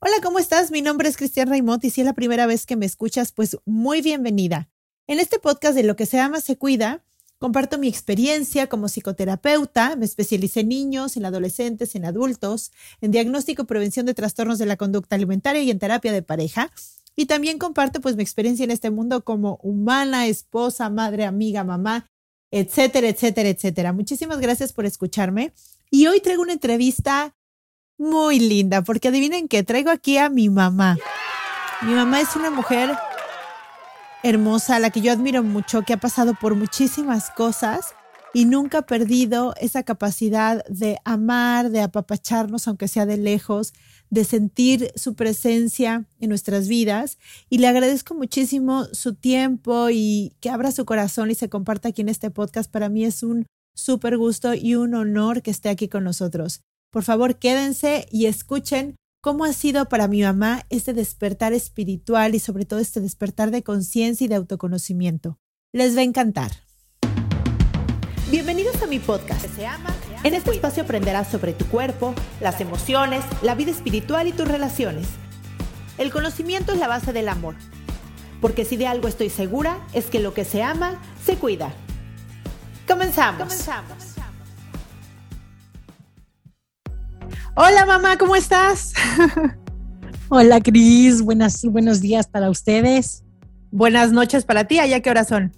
Hola, ¿cómo estás? Mi nombre es Cristian Raimont y si es la primera vez que me escuchas, pues muy bienvenida. En este podcast de Lo que se ama se cuida, comparto mi experiencia como psicoterapeuta, me especialicé en niños, en adolescentes, en adultos, en diagnóstico y prevención de trastornos de la conducta alimentaria y en terapia de pareja. Y también comparto pues mi experiencia en este mundo como humana, esposa, madre, amiga, mamá, etcétera, etcétera, etcétera. Muchísimas gracias por escucharme. Y hoy traigo una entrevista muy linda, porque adivinen que traigo aquí a mi mamá. Mi mamá es una mujer hermosa, a la que yo admiro mucho, que ha pasado por muchísimas cosas y nunca ha perdido esa capacidad de amar, de apapacharnos, aunque sea de lejos, de sentir su presencia en nuestras vidas. Y le agradezco muchísimo su tiempo y que abra su corazón y se comparta aquí en este podcast. Para mí es un súper gusto y un honor que esté aquí con nosotros. Por favor, quédense y escuchen cómo ha sido para mi mamá este despertar espiritual y sobre todo este despertar de conciencia y de autoconocimiento. Les va a encantar. Bienvenidos a mi podcast. En este espacio aprenderás sobre tu cuerpo, las emociones, la vida espiritual y tus relaciones. El conocimiento es la base del amor, porque si de algo estoy segura es que lo que se ama se cuida. Comenzamos. Comenzamos. Hola mamá, ¿cómo estás? Hola Cris, buenas, buenos días para ustedes. Buenas noches para ti, ¿allá qué horas son?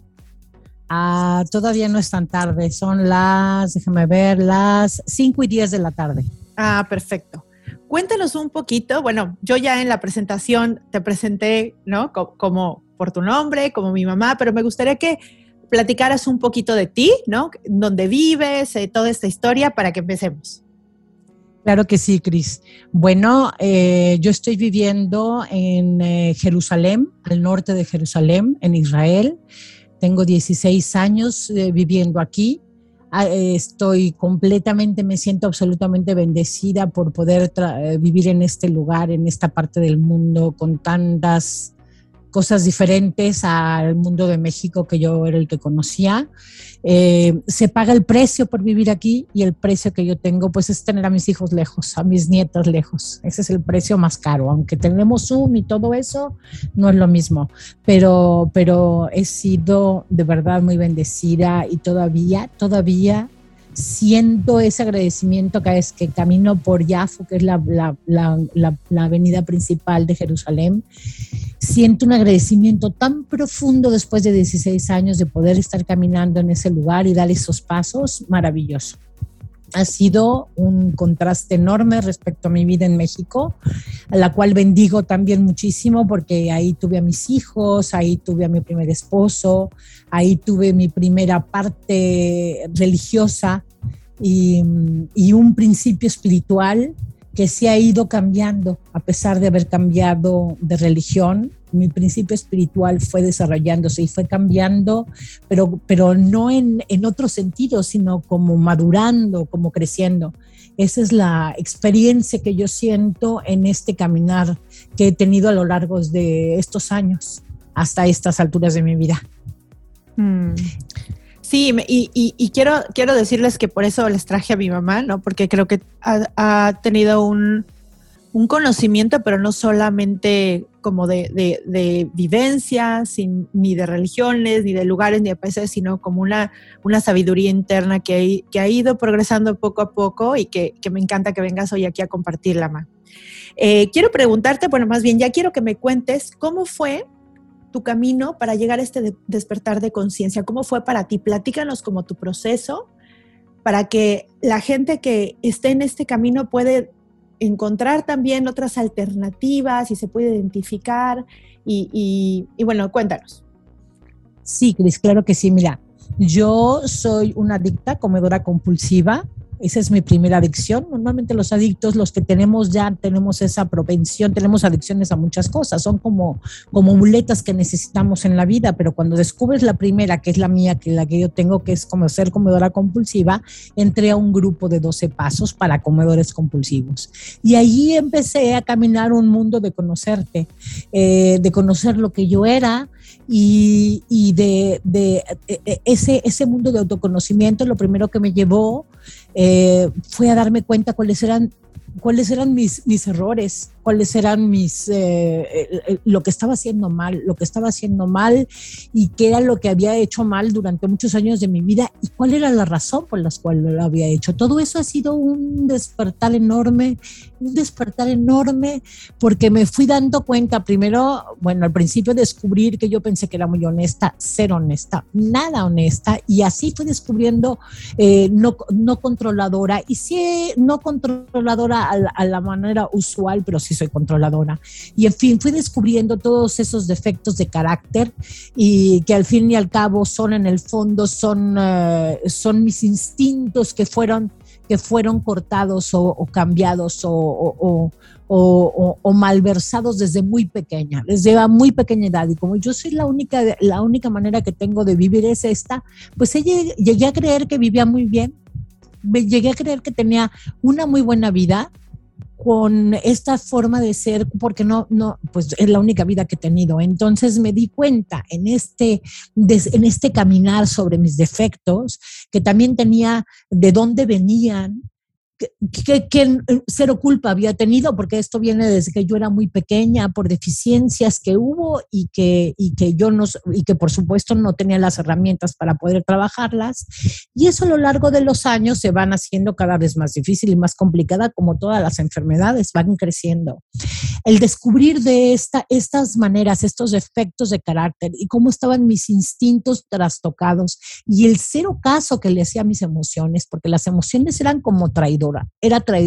Ah, todavía no es tan tarde, son las, déjame ver, las 5 y 10 de la tarde. Ah, perfecto. Cuéntanos un poquito, bueno, yo ya en la presentación te presenté, ¿no? Como, por tu nombre, como mi mamá, pero me gustaría que platicaras un poquito de ti, ¿no? Dónde vives, eh, toda esta historia para que empecemos. Claro que sí, Cris. Bueno, eh, yo estoy viviendo en eh, Jerusalén, al norte de Jerusalén, en Israel. Tengo 16 años eh, viviendo aquí. Ah, estoy completamente, me siento absolutamente bendecida por poder vivir en este lugar, en esta parte del mundo, con tantas cosas diferentes al mundo de México que yo era el que conocía. Eh, se paga el precio por vivir aquí y el precio que yo tengo pues es tener a mis hijos lejos, a mis nietas lejos. Ese es el precio más caro, aunque tenemos Zoom y todo eso, no es lo mismo. Pero, pero he sido de verdad muy bendecida y todavía, todavía siento ese agradecimiento cada vez que camino por Yafo, que es la, la, avenida principal de Jerusalén. Siento un agradecimiento tan profundo después de 16 años de poder estar caminando en ese lugar y dar esos pasos, maravilloso ha sido un contraste enorme respecto a mi vida en México, a la cual bendigo también muchísimo porque ahí tuve a mis hijos, ahí tuve a mi primer esposo, ahí tuve mi primera parte religiosa y, y un principio espiritual que se ha ido cambiando a pesar de haber cambiado de religión mi principio espiritual fue desarrollándose y fue cambiando, pero, pero no en, en otro sentido, sino como madurando, como creciendo. Esa es la experiencia que yo siento en este caminar que he tenido a lo largo de estos años, hasta estas alturas de mi vida. Mm. Sí, y, y, quiero, quiero decirles que por eso les traje a mi mamá, ¿no? Porque creo que ha, tenido un, un conocimiento, pero no solamente como de, de, vivencias, ni de religiones, ni de lugares, ni de países, sino como una, una sabiduría interna que, que ha ido progresando poco a poco y que, me encanta que vengas hoy aquí a compartirla, Ma. Eh, quiero preguntarte, bueno, más bien ya quiero que me cuentes cómo fue tu camino para llegar a este despertar de conciencia. ¿Cómo fue para ti? Platícanos como tu proceso para que la gente que esté en este camino puede encontrar también otras alternativas y se puede identificar. Y, y bueno, cuéntanos. Sí, Cris, claro que sí. Mira, yo soy una adicta comedora compulsiva. Esa es mi primera adicción. Normalmente los adictos, los que tenemos ya, tenemos esa propensión, tenemos adicciones a muchas cosas. Son como, como muletas que necesitamos en la vida, pero cuando descubres la primera, que es la mía, que la que yo tengo, que es como ser comedora compulsiva, entré a un grupo de 12 pasos para comedores compulsivos. Y allí empecé a caminar un mundo de conocerte, eh, de conocer lo que yo era, y, y de, de, e, e, ese, ese mundo de autoconocimiento, lo primero que me llevó eh, fue a darme cuenta cuáles eran cuáles eran mis, mis errores, cuáles eran mis, eh, lo que estaba haciendo mal, lo que estaba haciendo mal y qué era lo que había hecho mal durante muchos años de mi vida y cuál era la razón por la cual lo había hecho. Todo eso ha sido un despertar enorme, un despertar enorme porque me fui dando cuenta primero, bueno, al principio descubrir que yo pensé que era muy honesta, ser honesta, nada honesta y así fui descubriendo eh, no, no controladora y sí, no controladora a la, manera usual, pero sí soy controladora. Y en fin, fui descubriendo todos esos defectos de carácter y que al fin y al cabo son en el fondo, son, eh, son mis instintos que fueron que fueron cortados o, cambiados o, o, malversados desde muy pequeña, desde muy pequeña edad. Y como yo soy la única, la única manera que tengo de vivir es esta, pues llegué a creer que vivía muy bien, llegué a creer que tenía una muy buena vida con esta forma de ser, porque no, no, pues es la única vida que he tenido. Entonces me di cuenta en este, en este caminar sobre mis defectos, que también tenía de dónde venían, que, cero culpa había tenido, porque esto viene desde que yo era muy pequeña, por deficiencias que hubo y que, y que yo no, y que por supuesto no tenía las herramientas para poder trabajarlas. Y eso a lo largo de los años se van haciendo cada vez más difícil y más complicada, como todas las enfermedades van creciendo. El descubrir de esta, estas maneras, estos efectos de carácter y cómo estaban mis instintos trastocados y el cero caso que le hacía a mis emociones, porque las emociones eran como traidores era para,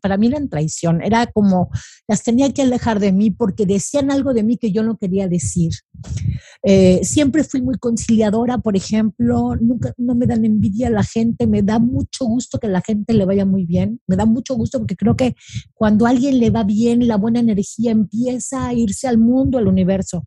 para mí eran traición, era como las tenía que alejar de mí porque decían algo de mí que yo no quería decir. Eh, siempre fui muy conciliadora, por ejemplo, nunca no me dan envidia a la gente, me da mucho gusto que a la gente le vaya muy bien, me da mucho gusto porque creo que cuando a alguien le va bien, la buena energía empieza a irse al mundo, al universo.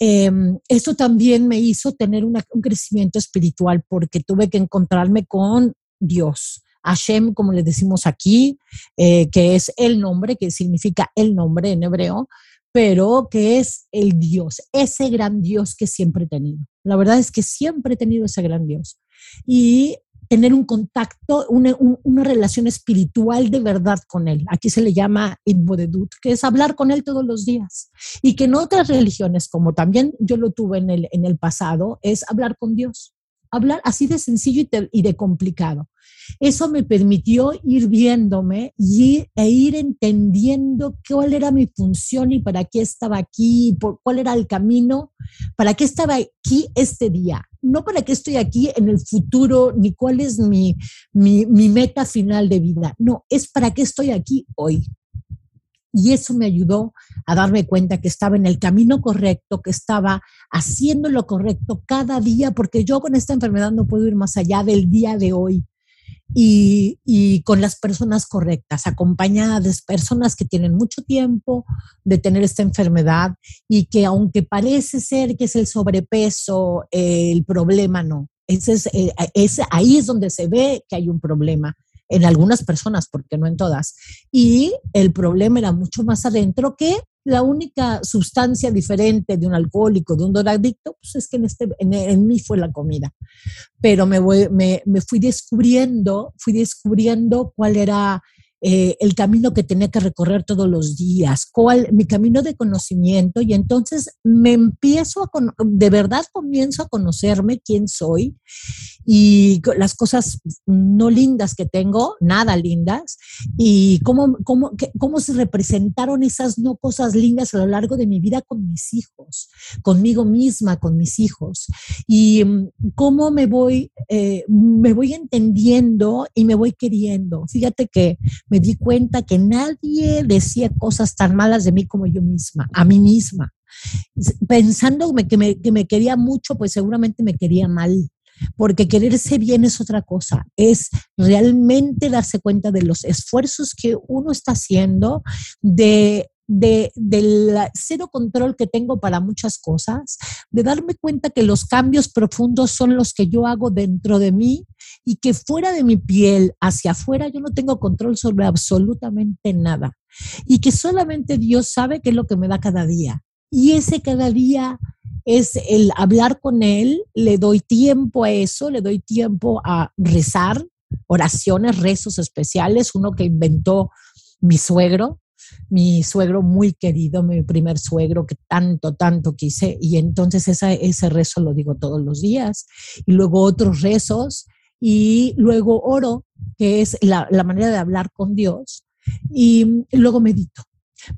Eh, eso también me hizo tener un crecimiento espiritual porque tuve que encontrarme con Dios. Hashem, como le decimos aquí, eh, que es el nombre, que significa el nombre en hebreo, pero que es el Dios, ese gran Dios que siempre he tenido. La verdad es que siempre he tenido ese gran Dios. Y tener un contacto, una, relación espiritual de verdad con Él. Aquí se le llama Ibodedut, que es hablar con Él todos los días. Y que en otras religiones, como también yo lo tuve en el, en el pasado, es hablar con Dios. Hablar así de sencillo y de complicado. Eso me permitió ir viéndome y, e ir entendiendo cuál era mi función y para qué estaba aquí, por, cuál era el camino, para qué estaba aquí este día. No para qué estoy aquí en el futuro, ni cuál es mi, mi, mi meta final de vida. No, es para qué estoy aquí hoy. Y eso me ayudó a darme cuenta que estaba en el camino correcto, que estaba haciendo lo correcto cada día, porque yo con esta enfermedad no puedo ir más allá del día de hoy y, con las personas correctas, acompañadas de personas que tienen mucho tiempo de tener esta enfermedad y que aunque parece ser que es el sobrepeso, el problema no. Ese es, eh, ahí es donde se ve que hay un problema en algunas personas, porque no en todas. Y el problema era mucho más adentro que la única sustancia diferente de un alcohólico, de un drogadicto, pues es que en, este, en, mí fue la comida. Pero me, me, me, fui descubriendo, fui descubriendo cuál era eh, el camino que tenía que recorrer todos los días, cuál, mi camino de conocimiento y entonces me empiezo a, de verdad comienzo a conocerme quién soy y las cosas no lindas que tengo, nada lindas, y cómo, cómo, cómo se representaron esas no cosas lindas a lo largo de mi vida con mis hijos, conmigo misma, con mis hijos, y mm, cómo me voy, eh, me voy entendiendo y me voy queriendo. Fíjate que me di cuenta que nadie decía cosas tan malas de mí como yo misma, a mí misma. Pensando que me, que me quería mucho, pues seguramente me quería mal porque quererse bien es otra cosa, es realmente darse cuenta de los esfuerzos que uno está haciendo, de de, del cero control que tengo para muchas cosas, de darme cuenta que los cambios profundos son los que yo hago dentro de mí y que fuera de mi piel, hacia afuera, yo no tengo control sobre absolutamente nada. Y que solamente Dios sabe qué es lo que me da cada día. Y ese cada día es el hablar con Él, le doy tiempo a eso, le doy tiempo a rezar, oraciones, rezos especiales, uno que inventó mi suegro, mi suegro muy querido, mi primer suegro que tanto, tanto quise, y entonces ese rezo lo digo todos los días, y luego otros rezos, y luego oro, que es la, la manera de hablar con Dios, y luego medito,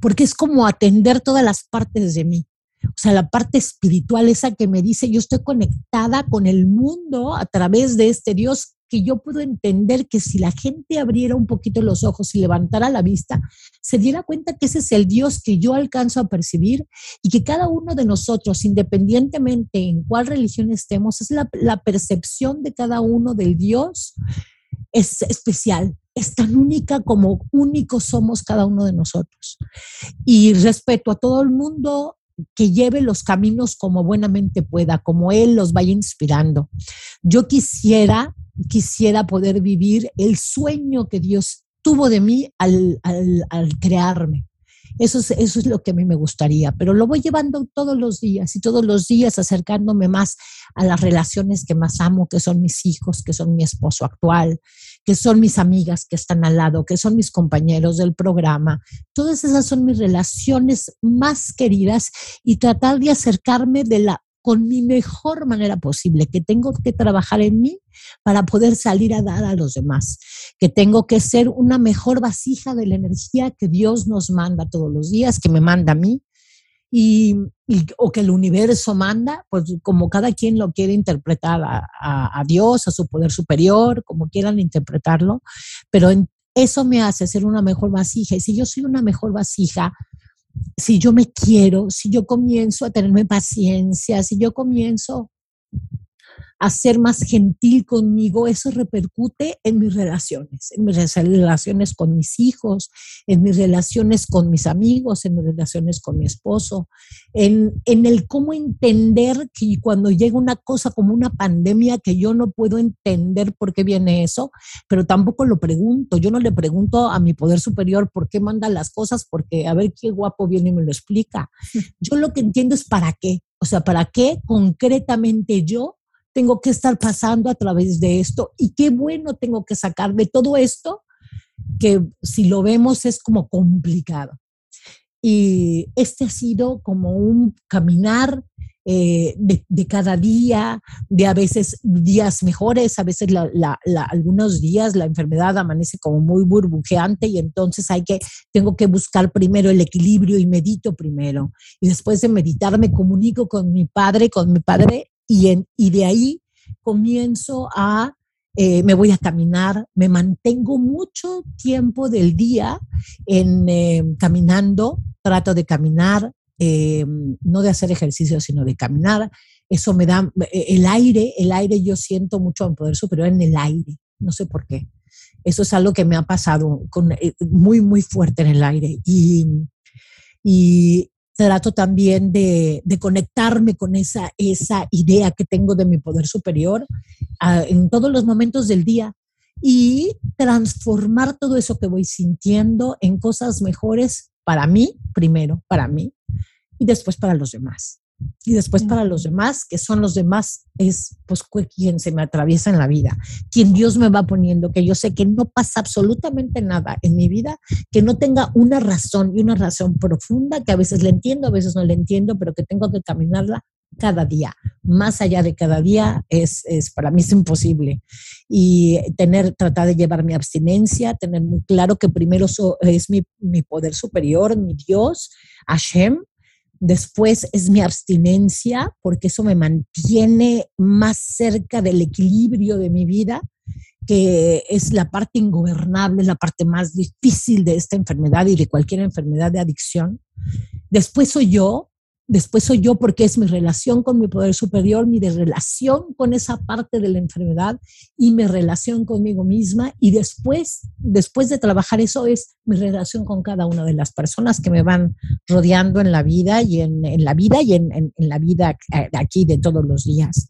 porque es como atender todas las partes de mí. O sea, la parte espiritual, esa que me dice, yo estoy conectada con el mundo a través de este Dios, que yo puedo entender que si la gente abriera un poquito los ojos y levantara la vista, se diera cuenta que ese es el Dios que yo alcanzo a percibir y que cada uno de nosotros, independientemente en cuál religión estemos, es la, la percepción de cada uno del Dios es especial, es tan única como únicos somos cada uno de nosotros. Y respeto a todo el mundo, que lleve los caminos como buenamente pueda, como Él los vaya inspirando. Yo quisiera, quisiera poder vivir el sueño que Dios tuvo de mí al, al crearme. Eso es, eso es lo que a mí me gustaría, pero lo voy llevando todos los días y todos los días acercándome más a las relaciones que más amo, que son mis hijos, que son mi esposo actual, que son mis amigas que están al lado, que son mis compañeros del programa. Todas esas son mis relaciones más queridas y tratar de acercarme de la con mi mejor manera posible, que tengo que trabajar en mí para poder salir a dar a los demás, que tengo que ser una mejor vasija de la energía que Dios nos manda todos los días, que me manda a mí, y, o que el universo manda, pues como cada quien lo quiere interpretar a, a, Dios, a su poder superior, como quieran interpretarlo, pero eso me hace ser una mejor vasija. Y si yo soy una mejor vasija, si yo me quiero, si yo comienzo a tenerme paciencia, si yo comienzo a ser más gentil conmigo, eso repercute en mis relaciones, en mis relaciones con mis hijos, en mis relaciones con mis amigos, en mis relaciones con mi esposo, en, en el cómo entender que cuando llega una cosa como una pandemia que yo no puedo entender por qué viene eso, pero tampoco lo pregunto, yo no le pregunto a mi poder superior por qué manda las cosas, porque a ver qué guapo viene y me lo explica. Yo lo que entiendo es para qué, o sea, para qué concretamente yo tengo que estar pasando a través de esto y qué bueno tengo que sacar de todo esto que si lo vemos es como complicado. Y este ha sido como un caminar eh, de, cada día, de a veces días mejores, a veces algunos días la enfermedad amanece como muy burbujeante y entonces hay que, tengo que buscar primero el equilibrio y medito primero. Y después de meditar me comunico con mi padre, con mi padre y, de ahí comienzo a, eh, me voy a caminar, me mantengo mucho tiempo del día en eh, caminando, trato de caminar, eh, no de hacer ejercicio, sino de caminar. Eso me da el aire, el aire yo siento mucho en poder superior en el aire, no sé por qué. Eso es algo que me ha pasado con, muy, muy fuerte en el aire. Y, y, trato también de, conectarme con esa, idea que tengo de mi poder superior en todos los momentos del día y transformar todo eso que voy sintiendo en cosas mejores para mí, primero para mí, y después para los demás. Y después para los demás, que son los demás, es pues quien se me atraviesa en la vida, quien Dios me va poniendo, que yo sé que no pasa absolutamente nada en mi vida que no tenga una razón y una razón profunda, que a veces le entiendo, a veces no le entiendo, pero que tengo que caminarla cada día. Más allá de cada día es, es para mí es imposible. Y tener, tratar de llevar mi abstinencia, tener muy claro que primero es mi, mi poder superior, mi Dios, Hashem, Después es mi abstinencia, porque eso me mantiene más cerca del equilibrio de mi vida, que es la parte ingobernable, la parte más difícil de esta enfermedad y de cualquier enfermedad de adicción. Después soy yo, Después soy yo porque es mi relación con mi poder superior, mi relación con esa parte de la enfermedad y mi relación conmigo misma. Y después, después de trabajar eso, es mi relación con cada una de las personas que me van rodeando en la vida y en, la vida y en, en la vida aquí de todos los días.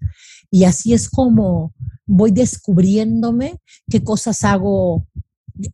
Y así es como voy descubriéndome qué cosas hago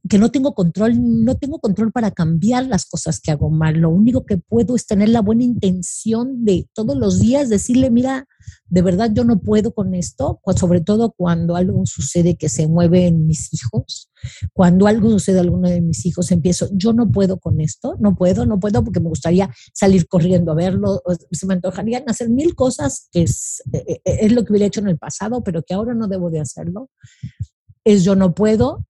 que no tengo control, no tengo control para cambiar las cosas que hago mal. Lo único que puedo es tener la buena intención de todos los días decirle, mira, de verdad yo no puedo con esto, sobre todo cuando algo sucede que se mueve en mis hijos, cuando algo sucede a alguno de mis hijos, empiezo, yo no puedo con esto, no puedo, no puedo porque me gustaría salir corriendo a verlo, se me antojarían hacer mil cosas que es, e, e, es lo que hubiera hecho en el pasado, pero que ahora no debo de hacerlo. Es yo no puedo,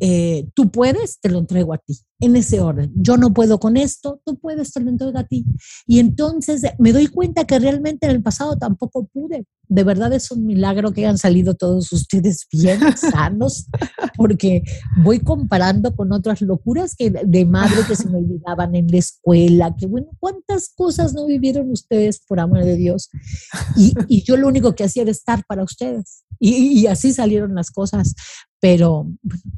eh, tú puedes, te lo entrego a ti, en ese orden. Yo no puedo con esto, tú puedes, te lo entrego a ti. Y entonces me doy cuenta que realmente en el pasado tampoco pude. De verdad es un milagro que hayan salido todos ustedes bien sanos, porque voy comparando con otras locuras que de madre que se me olvidaban en la escuela, que bueno, cuántas cosas no vivieron ustedes por amor de Dios. Y, y yo lo único que hacía era estar para ustedes. Y, y, así salieron las cosas pero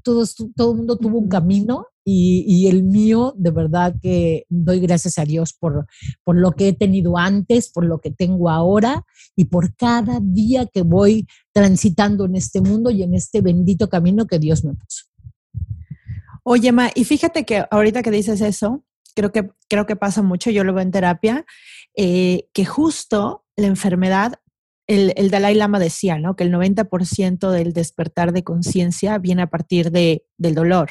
todos, todo el mundo tuvo un camino y, y, el mío, de verdad que doy gracias a Dios por, por lo que he tenido antes, por lo que tengo ahora y por cada día que voy transitando en este mundo y en este bendito camino que Dios me puso. Oye, Ma, y fíjate que ahorita que dices eso, creo que, creo que pasa mucho, yo lo veo en terapia, eh, que justo la enfermedad el, Dalai Lama decía, ¿no? Que el 90% del despertar de conciencia viene a partir de, del dolor.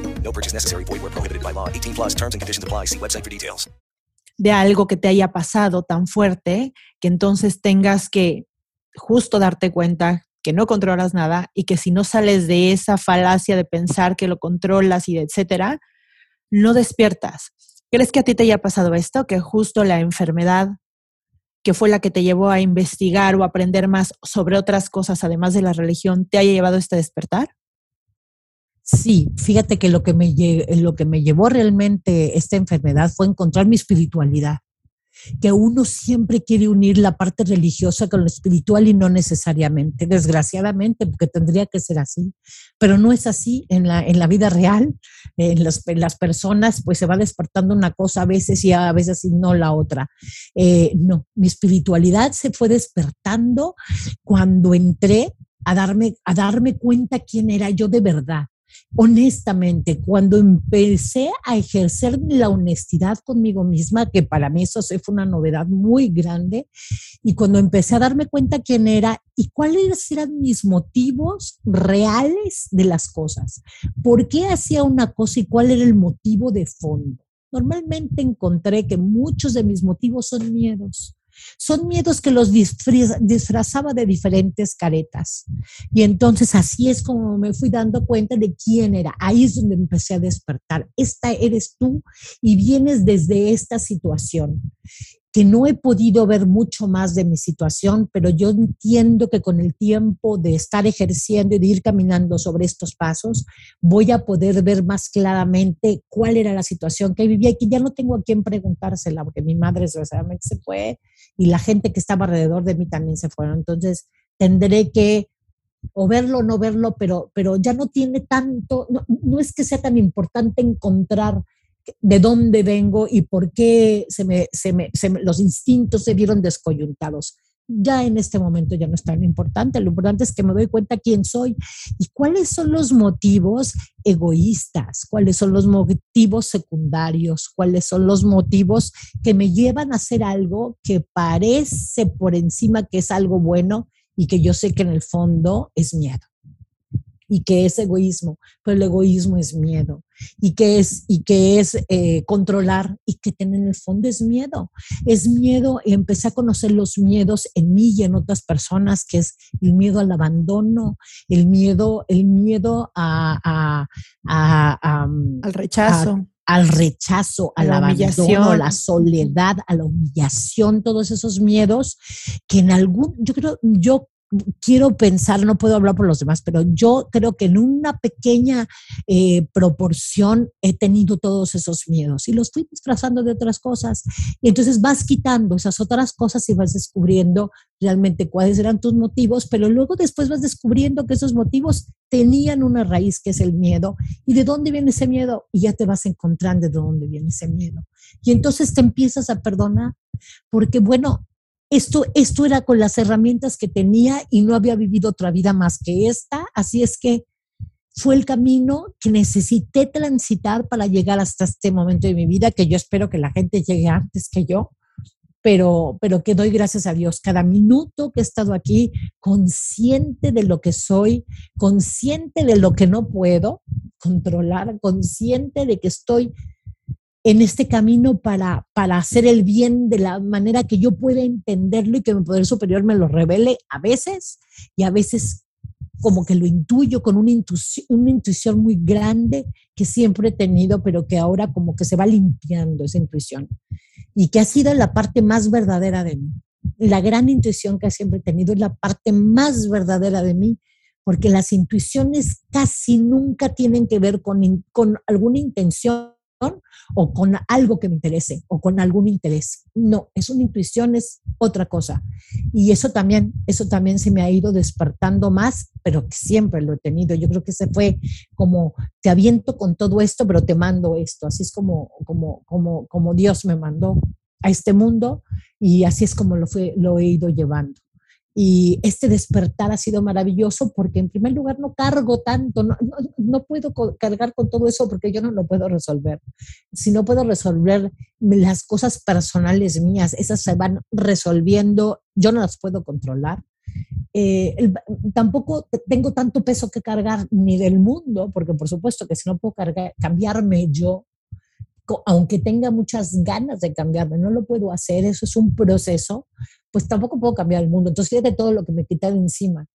No purchase necessary. Void where prohibited by law. 18 plus terms and conditions apply. See website for details. De algo que te haya pasado tan fuerte que entonces tengas que justo darte cuenta que no controlas nada y que si no sales de esa falacia de pensar que lo controlas y etcétera, no despiertas. ¿Crees que a ti te haya pasado esto? Que justo la enfermedad que fue la que te llevó a investigar o aprender más sobre otras cosas, además de la religión, te haya llevado a este despertar? Sí, fíjate que lo que me, lo que me llevó realmente esta enfermedad fue encontrar mi espiritualidad que uno siempre quiere unir la parte religiosa con lo espiritual y no necesariamente, desgraciadamente, porque tendría que ser así, pero no es así en la, en la vida real, en las personas pues se va despertando una cosa a veces y a veces no la otra. Eh, no, mi espiritualidad se fue despertando cuando entré a darme, a darme cuenta quién era yo de verdad honestamente, cuando empecé a ejercer la honestidad conmigo misma, que para mí eso fue una novedad muy grande, y cuando empecé a darme cuenta quién era y cuáles eran mis motivos reales de las cosas, por qué hacía una cosa y cuál era el motivo de fondo. Normalmente encontré que muchos de mis motivos son miedos son miedos que los disfrazaba de diferentes caretas. Y entonces así es como me fui dando cuenta de quién era. Ahí es donde empecé a despertar. Esta eres tú y vienes desde esta situación que no he podido ver mucho más de mi situación, pero yo entiendo que con el tiempo de estar ejerciendo y de ir caminando sobre estos pasos, voy a poder ver más claramente cuál era la situación que vivía y que ya no tengo a quién preguntársela, porque mi madre desgraciadamente se fue y la gente que estaba alrededor de mí también se fueron. Entonces, tendré que o verlo o no verlo, pero, pero ya no tiene tanto, no, no es que sea tan importante encontrar de dónde vengo y por qué se me, se me, los instintos se vieron descoyuntados. Ya en este momento ya no es tan importante, lo importante es que me doy cuenta quién soy y cuáles son los motivos egoístas, cuáles son los motivos secundarios, cuáles son los motivos que me llevan a hacer algo que parece por encima que es algo bueno y que yo sé que en el fondo es miedo y que es egoísmo, pero el egoísmo es miedo y que es, y que es eh, controlar y que en el fondo es miedo. Es miedo y empecé a conocer los miedos en mí y en otras personas, que es el miedo al abandono, el miedo, el miedo a, al rechazo. al rechazo, a, la, abandono, a la soledad, a la humillación, todos esos miedos que en algún, yo creo, yo quiero pensar, no puedo hablar por los demás, pero yo creo que en una pequeña eh, proporción he tenido todos esos miedos y los fui disfrazando de otras cosas. Y entonces vas quitando esas otras cosas y vas descubriendo realmente cuáles eran tus motivos, pero luego después vas descubriendo que esos motivos tenían una raíz que es el miedo. ¿Y de dónde viene ese miedo? Y ya te vas encontrando de dónde viene ese miedo. Y entonces te empiezas a perdonar, porque bueno, esto, esto era con las herramientas que tenía y no había vivido otra vida más que esta, así es que fue el camino que necesité transitar para llegar hasta este momento de mi vida, que yo espero que la gente llegue antes que yo, pero, pero que doy gracias a Dios. Cada minuto que he estado aquí, consciente de lo que soy, consciente de lo que no puedo controlar, consciente de que estoy en este camino para, para hacer el bien de la manera que yo pueda entenderlo y que mi poder superior me lo revele a veces y a veces como que lo intuyo con una intuición, una intuición muy grande que siempre he tenido, pero que ahora como que se va limpiando esa intuición y que ha sido la parte más verdadera de mí. La gran intuición que siempre he tenido es la parte más verdadera de mí, porque las intuiciones casi nunca tienen que ver con, con alguna intención o con algo que me interese o con algún interés. No, es una intuición, es otra cosa. Y eso también, eso también se me ha ido despertando más, pero siempre lo he tenido. Yo creo que se fue como, te aviento con todo esto, pero te mando esto. Así es como, como, como, como Dios me mandó a este mundo y así es como lo, fue, lo he ido llevando. Y este despertar ha sido maravilloso porque en primer lugar no cargo tanto, no, no, puedo cargar con todo eso porque yo no lo puedo resolver. Si no puedo resolver las cosas personales mías, esas se van resolviendo, yo no las puedo controlar. Eh, tampoco tengo tanto peso que cargar ni del mundo, porque por supuesto que si no puedo cargar, cambiarme yo, aunque tenga muchas ganas de cambiarme, no lo puedo hacer, eso es un proceso, pues tampoco puedo cambiar el mundo. Entonces, fíjate todo lo que me quita de encima.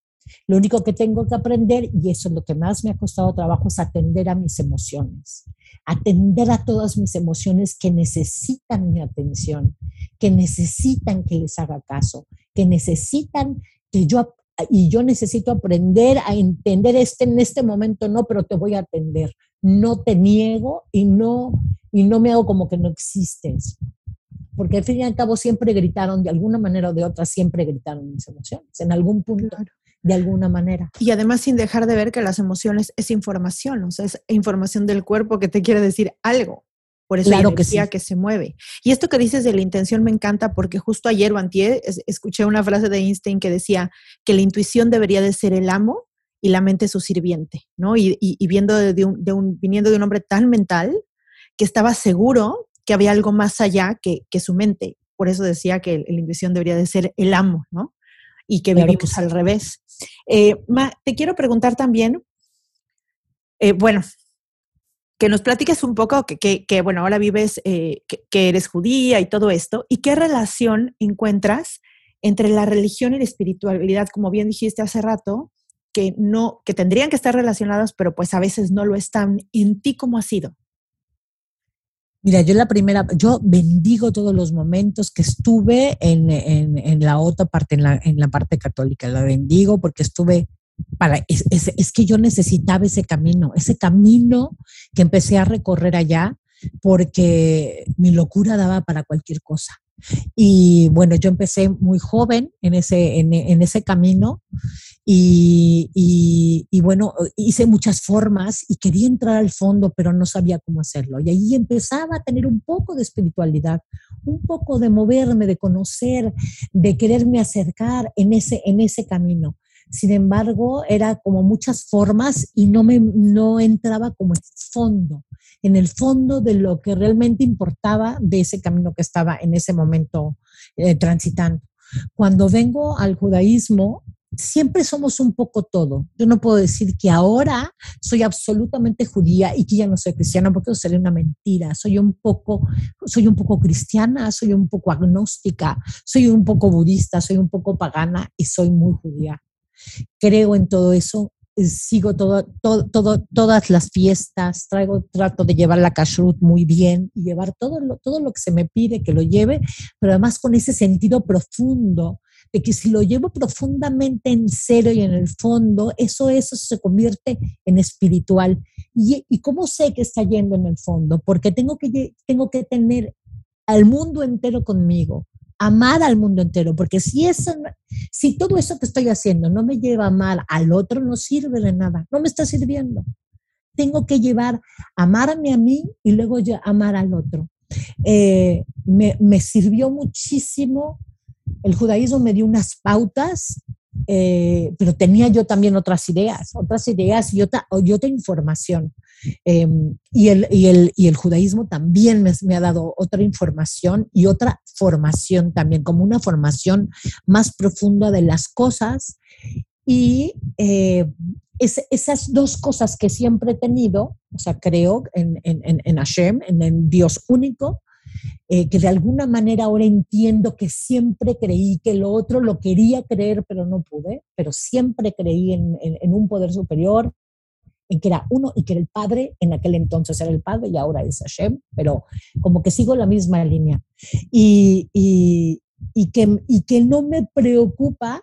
Lo único que tengo que aprender, y eso es lo que más me ha costado trabajo, es atender a mis emociones. Atender a todas mis emociones que necesitan mi atención, que necesitan que les haga caso, que necesitan que yo, y yo necesito aprender a entender este en este momento, no, pero te voy a atender. No te niego y no, y no me hago como que no existes porque al fin y al cabo siempre gritaron, de alguna manera o de otra, siempre gritaron mis emociones, en algún punto, de alguna manera. Y además sin dejar de ver que las emociones es información, o sea, es información del cuerpo que te quiere decir algo. Por eso claro la que, se mueve. Y esto que dices de la intención me encanta porque justo ayer o antier escuché una frase de Einstein que decía que la intuición debería de ser el amo y la mente su sirviente, ¿no? Y, viendo de un, viniendo de un hombre tan mental que estaba seguro que había algo más allá que, su mente. Por eso decía que la intuición debería de ser el amo, ¿no? Y que vivimos al revés. Eh, Ma, te quiero preguntar también, eh, bueno, que nos platiques un poco que, bueno, ahora vives, eh, que, eres judía y todo esto, y qué relación encuentras entre la religión y la espiritualidad, como bien dijiste hace rato, que no, que tendrían que estar relacionados, pero pues a veces no lo están. ¿En ti cómo ha sido? Mira, yo la primera, yo bendigo todos los momentos que estuve en, la otra parte, en la, en la parte católica. La bendigo porque estuve para, es, es, que yo necesitaba ese camino, ese camino que empecé a recorrer allá porque mi locura daba para cualquier cosa. Y bueno, yo empecé muy joven en ese, en, ese camino y, y, bueno, hice muchas formas y quería entrar al fondo, pero no sabía cómo hacerlo. Y ahí empezaba a tener un poco de espiritualidad, un poco de moverme, de conocer, de quererme acercar en ese, en ese camino. Sin embargo, era como muchas formas y no, me, no entraba como en fondo, en el fondo de lo que realmente importaba de ese camino que estaba en ese momento eh, transitando. Cuando vengo al judaísmo, siempre somos un poco todo. Yo no puedo decir que ahora soy absolutamente judía y que ya no soy cristiana porque eso sería una mentira. Soy un poco soy un poco cristiana, soy un poco agnóstica, soy un poco budista, soy un poco pagana y soy muy judía creo en todo eso, sigo todo, todo, todas las fiestas, traigo, trato de llevar la kashrut muy bien y llevar todo lo, todo lo que se me pide que lo lleve, pero además con ese sentido profundo de que si lo llevo profundamente en serio y en el fondo, eso, eso se convierte en espiritual. ¿Y, y cómo sé que está yendo en el fondo? Porque tengo que, tengo que tener al mundo entero conmigo amar al mundo entero, porque si eso, si todo eso que estoy haciendo no me lleva a amar al otro, no sirve de nada, no me está sirviendo. Tengo que llevar, amarme a mí y luego amar al otro. Eh, me, me, sirvió muchísimo, el judaísmo me dio unas pautas, eh, pero tenía yo también otras ideas, otras ideas y otra, y otra información. Em, y, el, y, el, y, el, judaísmo también me, me, ha dado otra información y otra formación también, como una formación más profunda de las cosas. Y eh, esas dos cosas que siempre he tenido, o sea, creo en, en, en Hashem, en el Dios único, eh, que de alguna manera ahora entiendo que siempre creí que lo otro lo quería creer, pero no pude, pero siempre creí en, en un poder superior, en que era uno y que era el Padre, en aquel entonces era el Padre y ahora es Hashem, pero como que sigo la misma línea. Y, y, que, y que no me preocupa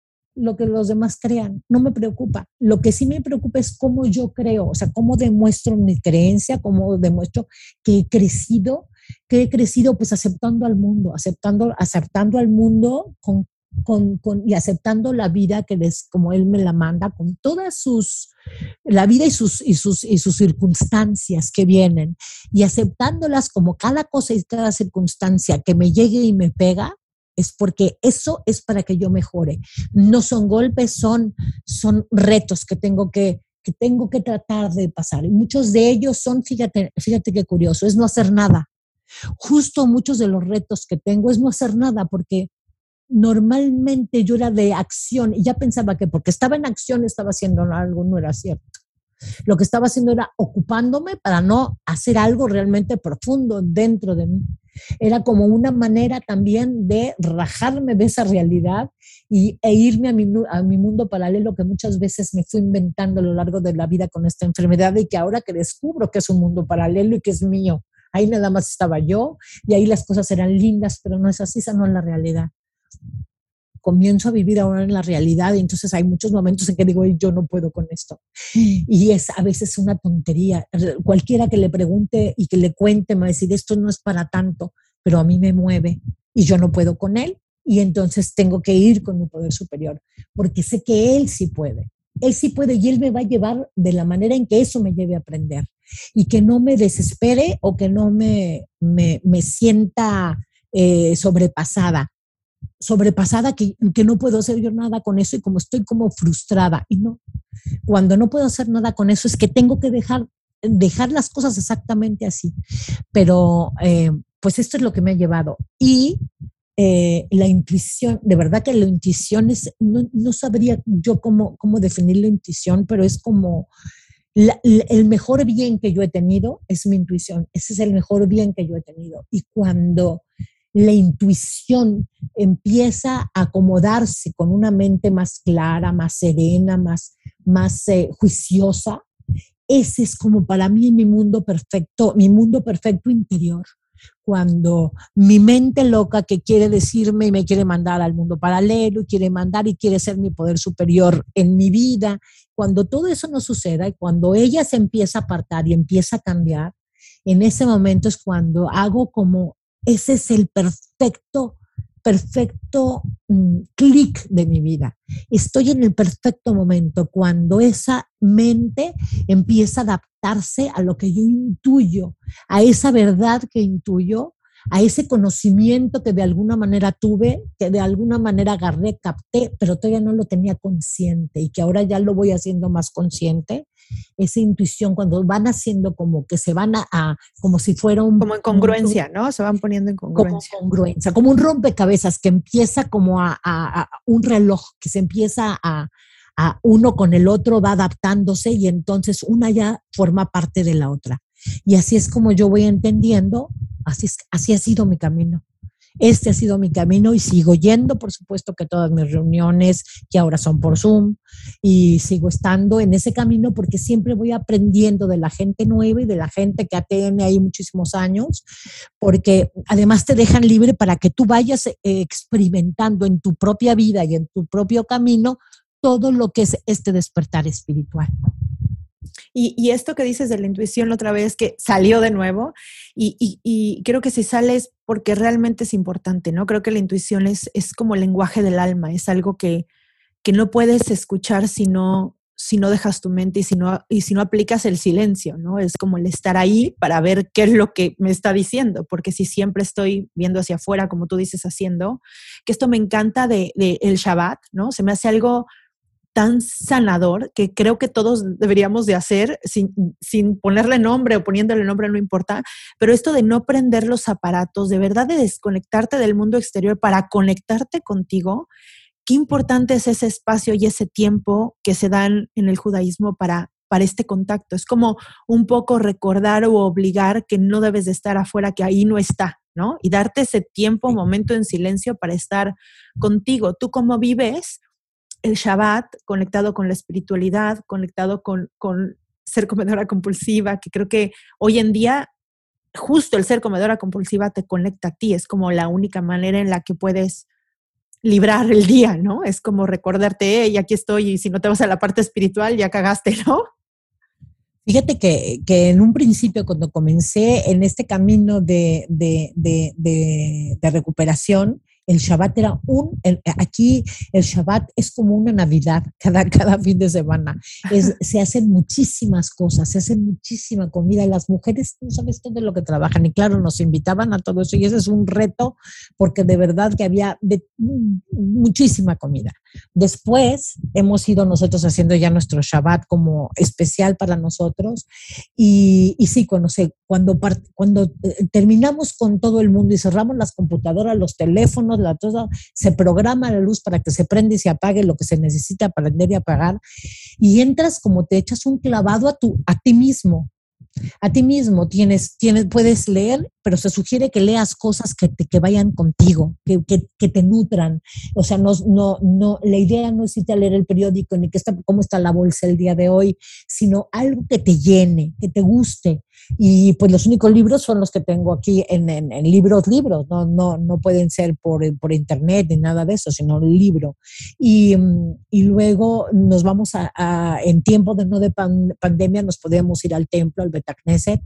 Lo que los demás crean, no me preocupa. Lo que sí me preocupa es cómo yo creo, o sea, cómo demuestro mi creencia, cómo demuestro que he crecido, que he crecido pues aceptando al mundo, aceptando, aceptando al mundo con con, con, y aceptando la vida que les, como Él me la manda, con todas sus, la vida y sus, y sus, y sus circunstancias que vienen, y aceptándolas como cada cosa y cada circunstancia que me llegue y me pega, es porque eso es para que yo mejore. No son golpes, son, son retos que tengo que, que tengo que tratar de pasar. Y muchos de ellos son, fíjate, fíjate qué curioso, es no hacer nada. Justo muchos de los retos que tengo es no hacer nada porque normalmente yo era de acción y ya pensaba que porque estaba en acción estaba haciendo algo, no era cierto. Lo que estaba haciendo era ocupándome para no hacer algo realmente profundo dentro de mí. Era como una manera también de rajarme de esa realidad y, e irme a mi, a mi mundo paralelo que muchas veces me fui inventando a lo largo de la vida con esta enfermedad y que ahora que descubro que es un mundo paralelo y que es mío, ahí nada más estaba yo y ahí las cosas eran lindas, pero no es así, esa no es la realidad comienzo a vivir ahora en la realidad y entonces hay muchos momentos en que digo, yo no puedo con esto. Y es a veces una tontería. Cualquiera que le pregunte y que le cuente me va a decir, esto no es para tanto, pero a mí me mueve y yo no puedo con él y entonces tengo que ir con mi poder superior, porque sé que él sí puede. Él sí puede y él me va a llevar de la manera en que eso me lleve a aprender y que no me desespere o que no me, me, me sienta eh, sobrepasada sobrepasada que, que, no puedo hacer yo nada con eso y como estoy como frustrada. Y no, cuando no puedo hacer nada con eso es que tengo que dejar, dejar las cosas exactamente así. Pero eh, pues esto es lo que me ha llevado. Y eh, la intuición, de verdad que la intuición es, no, no sabría yo cómo, cómo definir la intuición, pero es como... El mejor bien que yo he tenido es mi intuición. Ese es el mejor bien que yo he tenido. Y cuando la intuición empieza a acomodarse con una mente más clara, más serena, más, más eh, juiciosa, ese es como para mí mi mundo perfecto, mi mundo perfecto interior. Cuando mi mente loca que quiere decirme y me quiere mandar al mundo paralelo, quiere mandar y quiere ser mi poder superior en mi vida, cuando todo eso no suceda y cuando ella se empieza a apartar y empieza a cambiar, en ese momento es cuando hago como ese es el perfecto, perfecto mm, clic de mi vida. Estoy en el perfecto momento cuando esa mente empieza a adaptarse a lo que yo intuyo, a esa verdad que intuyo, a ese conocimiento que de alguna manera tuve, que de alguna manera agarré, capté, pero todavía no lo tenía consciente y que ahora ya lo voy haciendo más consciente esa intuición cuando van haciendo como que se van a, como si fuera un... Como en congruencia, ¿no? Se van poniendo en congruencia. Como congruencia, como un rompecabezas que empieza como a, un reloj, que se empieza a, a uno con el otro, va adaptándose y entonces una ya forma parte de la otra. Y así es como yo voy entendiendo, así, es, así ha sido mi camino. Este ha sido mi camino y sigo yendo, por supuesto que todas mis reuniones, que ahora son por Zoom, y sigo estando en ese camino porque siempre voy aprendiendo de la gente nueva y de la gente que tiene ahí muchísimos años, porque además te dejan libre para que tú vayas eh, experimentando en tu propia vida y en tu propio camino todo lo que es este despertar espiritual. Y, esto que dices de la intuición otra vez, que salió de nuevo, y, creo que si sales porque realmente es importante, ¿no? Creo que la intuición es, es como el lenguaje del alma, es algo que, que no puedes escuchar si no, si no dejas tu mente y si no, y si no aplicas el silencio, ¿no? Es como el estar ahí para ver qué es lo que me está diciendo, porque si siempre estoy viendo hacia afuera, como tú dices, haciendo, que esto me encanta de, de el Shabbat, ¿no? Se me hace algo tan sanador que creo que todos deberíamos de hacer sin, sin, ponerle nombre o poniéndole nombre, no importa, pero esto de no prender los aparatos, de verdad de desconectarte del mundo exterior para conectarte contigo, qué importante es ese espacio y ese tiempo que se dan en el judaísmo para, para este contacto. Es como un poco recordar o obligar que no debes de estar afuera, que ahí no está, ¿no? Y darte ese tiempo, momento en silencio para estar contigo. Tú cómo vives el Shabbat conectado con la espiritualidad, conectado con, ser comedora compulsiva, que creo que hoy en día justo el ser comedora compulsiva te conecta a ti, es como la única manera en la que puedes librar el día, ¿no? Es como recordarte, y aquí estoy, y si no te vas a la parte espiritual, ya cagaste, ¿no? Fíjate que, en un principio, cuando comencé en este camino de recuperación, El Shabbat era un, aquí el Shabbat es como una Navidad cada, cada fin de semana. Es, se hacen muchísimas cosas, se hacen muchísima comida. Las mujeres no sabes todo lo que trabajan y claro, nos invitaban a todo eso y ese es un reto porque de verdad que había muchísima comida. Después hemos ido nosotros haciendo ya nuestro Shabbat como especial para nosotros y, y sí, cuando, cuando, cuando eh, terminamos con todo el mundo y cerramos las computadoras, los teléfonos, se programa la luz para que se prenda y se apague lo que se necesita prender y apagar. Y entras como te echas un clavado a, tu, a ti mismo. A ti mismo tienes, tienes, puedes leer, pero se sugiere que leas cosas que, te, que vayan contigo, que, que, que, te nutran. O sea, no, no, no, la idea no es irte a leer el periódico ni que está, cómo está la bolsa el día de hoy, sino algo que te llene, que te guste. Y pues los únicos libros son los que tengo aquí en, en, libros, libros, no, no, no pueden ser por, por, internet ni nada de eso, sino libro. Y, y luego nos vamos a, a, en tiempo de no de pandemia, nos podemos ir al templo, al Betacneset,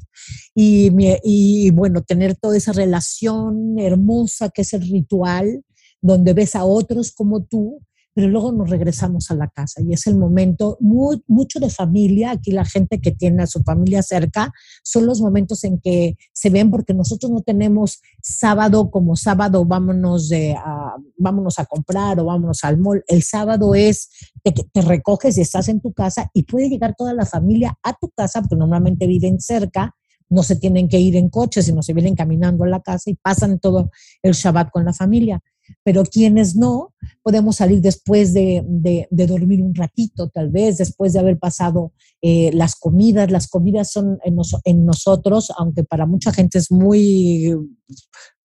y, y bueno, tener toda esa relación hermosa que es el ritual, donde ves a otros como tú pero luego nos regresamos a la casa y es el momento muy, mucho de familia, aquí la gente que tiene a su familia cerca, son los momentos en que se ven porque nosotros no tenemos sábado como sábado, vámonos, de, a, vámonos a comprar o vámonos al mall, el sábado es te, te recoges y estás en tu casa y puede llegar toda la familia a tu casa porque normalmente viven cerca no se tienen que ir en coche, sino se vienen caminando a la casa y pasan todo el Shabbat con la familia pero quienes no, podemos salir después de, de, dormir un ratito, tal vez, después de haber pasado eh, las comidas. Las comidas son en, en, nosotros, aunque para mucha gente es muy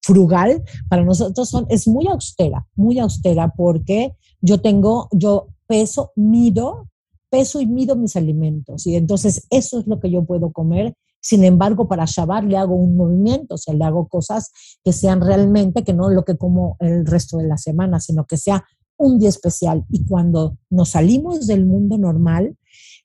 frugal, para nosotros son, es muy austera, muy austera, porque yo tengo, yo peso, mido, peso y mido mis alimentos, y entonces eso es lo que yo puedo comer sin embargo, para Shabbat le hago un movimiento, o sea, le hago cosas que sean realmente, que no lo que como el resto de la semana, sino que sea un día especial. Y cuando nos salimos del mundo normal,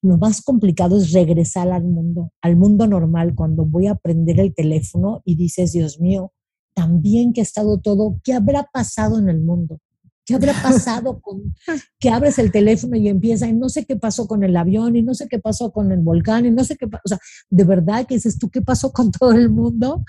lo más complicado es regresar al mundo, al mundo normal, cuando voy a prender el teléfono y dices, Dios mío, también que ha estado todo, ¿qué habrá pasado en el mundo? ¿Qué habrá pasado con que abres el teléfono y empieza y no sé qué pasó con el avión y no sé qué pasó con el volcán y no sé qué pasó? O sea, de verdad que dices tú qué pasó con todo el mundo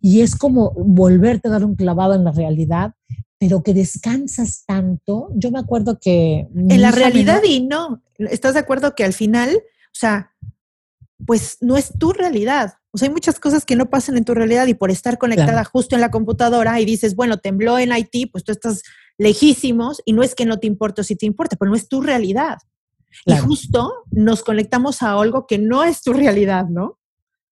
y es como volverte a dar un clavado en la realidad, pero que descansas tanto. Yo me acuerdo que... En la realidad y no, ¿estás de acuerdo que al final, o sea, pues no es tu realidad? O sea, hay muchas cosas que no pasan en tu realidad y por estar conectada justo en la computadora y dices, bueno, tembló en Haití, pues tú estás lejísimos y no es que no te importe o si te importa, pero no es tu realidad. Y justo nos conectamos a algo que no es tu realidad, ¿no?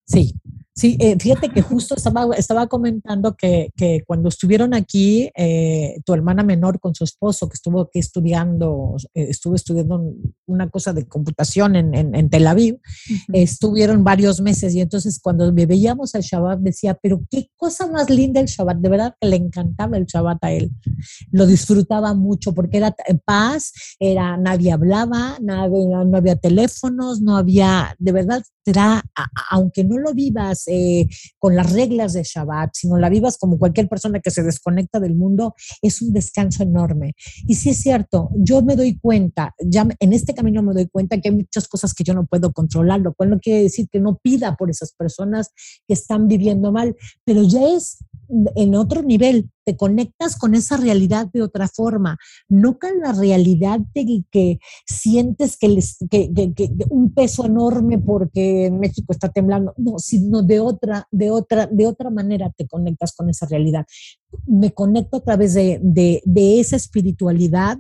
Sí, Sí, eh, fíjate que justo estaba, estaba comentando que, que cuando estuvieron aquí, eh, tu hermana menor con su esposo, que estuvo aquí estudiando, eh, estuvo estudiando una cosa de computación en, en, Tel Aviv, estuvieron varios meses y entonces cuando me veíamos al Shabbat decía, pero qué cosa más linda el Shabbat, de verdad que le encantaba el Shabbat a él, lo disfrutaba mucho porque era paz, era, nadie hablaba, nadie, no había teléfonos, no había, de verdad, será, aunque no lo vivas, eh, con las reglas de Shabbat, sino la vivas como cualquier persona que se desconecta del mundo, es un descanso enorme. Y sí es cierto, yo me doy cuenta, ya en este camino me doy cuenta que hay muchas cosas que yo no puedo controlar, lo cual no quiere decir que no pida por esas personas que están viviendo mal, pero ya es en otro nivel, te conectas con esa realidad de otra forma, no con la realidad de que sientes que, les, que, un peso enorme porque México está temblando, no, sino de otra, de otra, de otra manera te conectas con esa realidad. Me conecto a través de, de, de esa espiritualidad,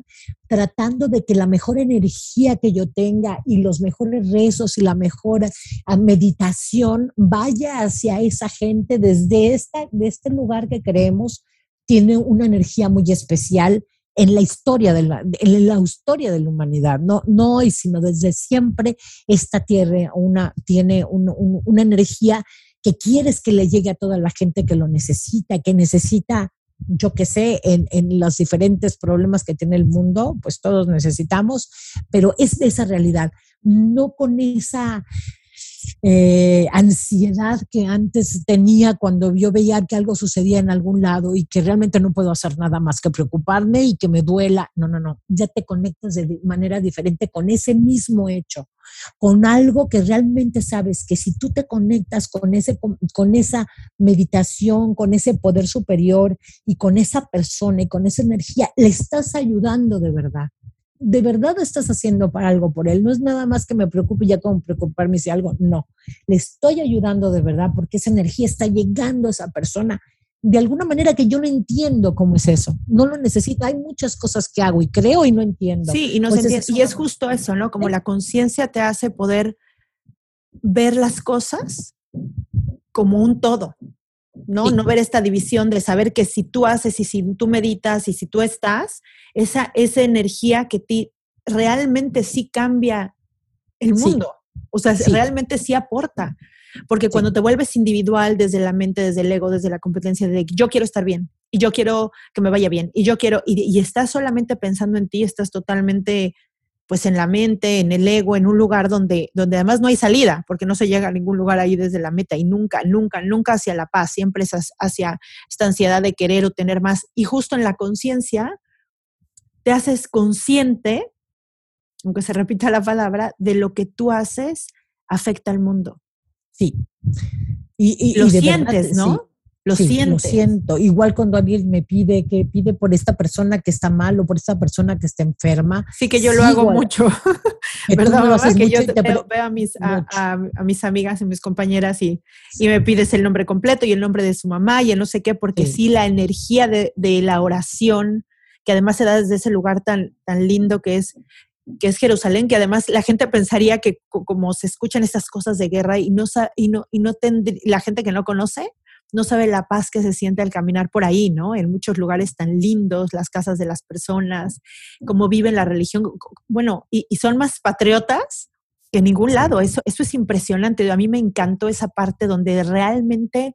tratando de que la mejor energía que yo tenga y los mejores rezos y la mejor ah, meditación vaya hacia esa gente desde esta, de este lugar que creemos tiene una energía muy especial en la historia de la, en la historia de la humanidad, no, no hoy, sino desde siempre esta tierra una, tiene una energía que quieres que le llegue a toda la gente que lo necesita, que necesita, yo que sé, en, en los diferentes problemas que tiene el mundo, pues todos necesitamos, pero es de esa realidad, no con esa eh, ansiedad que antes tenía cuando yo veía que algo sucedía en algún lado y que realmente no puedo hacer nada más que preocuparme y que me duela. No, no, no, ya te conectas de manera diferente con ese mismo hecho, con algo que realmente sabes que si tú te conectas con, ese, con esa meditación, con ese poder superior y con esa persona y con esa energía, le estás ayudando de verdad de verdad estás haciendo para algo por él. No es nada más que me preocupe ya como preocuparme si algo. No, le estoy ayudando de verdad porque esa energía está llegando a esa persona de alguna manera que yo no entiendo cómo es eso. No lo necesito. Hay muchas cosas que hago y creo y no entiendo. Sí, y, no pues y es justo eso, ¿no? Como la conciencia te hace poder ver las cosas como un todo. ¿No? No ver esta división de saber que si tú haces y si tú meditas y si tú estás, esa, esa energía que ti realmente sí cambia el mundo. O sea, realmente sí aporta. Porque cuando te vuelves individual desde la mente, desde el ego, desde la competencia de yo quiero estar bien y yo quiero que me vaya bien y yo quiero, y, y estás solamente pensando en ti, estás totalmente pues en la mente, en el ego, en un lugar donde, donde además no hay salida, porque no se llega a ningún lugar ahí desde la meta y nunca, nunca, nunca hacia la paz, siempre es hacia esta ansiedad de querer o tener más. Y justo en la conciencia te haces consciente, aunque se repita la palabra, de lo que tú haces afecta al mundo. Sí. Y, lo sientes, ¿no? Lo siento. Lo siento. Igual cuando alguien me pide que pide por esta persona que está mal o por esta persona que está enferma. Sí, que yo lo hago mucho. ¿Verdad? que yo veo, a, mis, a, mis amigas y mis compañeras y, y, me pides el nombre completo y el nombre de su mamá y el no sé qué, porque sí, la energía de, de, la oración, que además se da desde ese lugar tan, tan lindo que es que es Jerusalén, que además la gente pensaría que como se escuchan estas cosas de guerra y no y no y no la gente que no conoce no sabe la paz que se siente al caminar por ahí, ¿no? En muchos lugares tan lindos, las casas de las personas, cómo viven la religión. Bueno, y, son más patriotas que en ningún lado. Eso, eso es impresionante. A mí me encantó esa parte donde realmente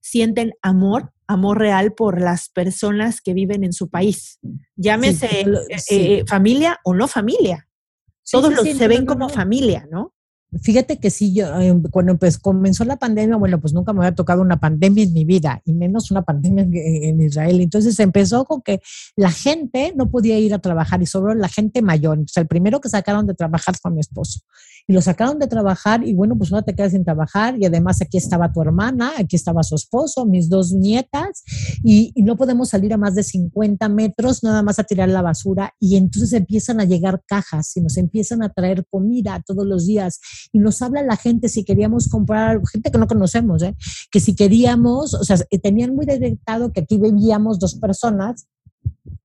sienten amor, amor real por las personas que viven en su país. Llámese eh, eh, familia o no familia. Todos los se ven como familia, ¿no? Fíjate que sí, yo, em, cuando pues, comenzó la pandemia, bueno, pues nunca me había tocado una pandemia en mi vida, y menos una pandemia en, Israel. Entonces empezó con que la gente no podía ir a trabajar y sobre la gente mayor. Entonces el primero que sacaron de trabajar fue mi esposo. Y lo sacaron de trabajar y bueno, pues ahora te quedas sin trabajar y además aquí estaba tu hermana, aquí estaba su esposo, mis dos nietas y, no podemos salir a más de 50 metros nada más a tirar la basura y entonces empiezan a llegar cajas y nos empiezan a traer comida todos los días y nos habla la gente si queríamos comprar algo, gente que no conocemos, ¿eh? que si queríamos, o sea, tenían muy detectado que aquí vivíamos dos personas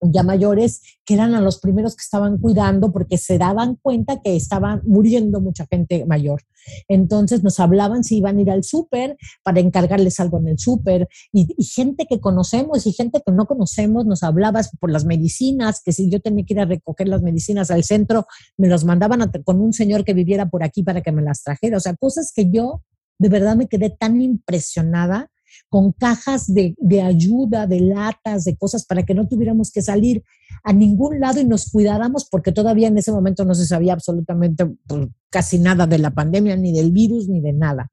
ya mayores, que eran a los primeros que estaban cuidando porque se daban cuenta que estaban muriendo mucha gente mayor. Entonces nos hablaban si iban a ir al súper para encargarles algo en el súper y, gente que conocemos y gente que no conocemos nos hablaba por las medicinas, que si yo tenía que ir a recoger las medicinas al centro, me las mandaban con un señor que viviera por aquí para que me las trajera. O sea, cosas que yo de verdad me quedé tan impresionada con cajas de, ayuda, de latas, de cosas para que no tuviéramos que salir a ningún lado y nos cuidáramos porque todavía en ese momento no se sabía absolutamente pues, casi nada de la pandemia, ni del virus, ni de nada.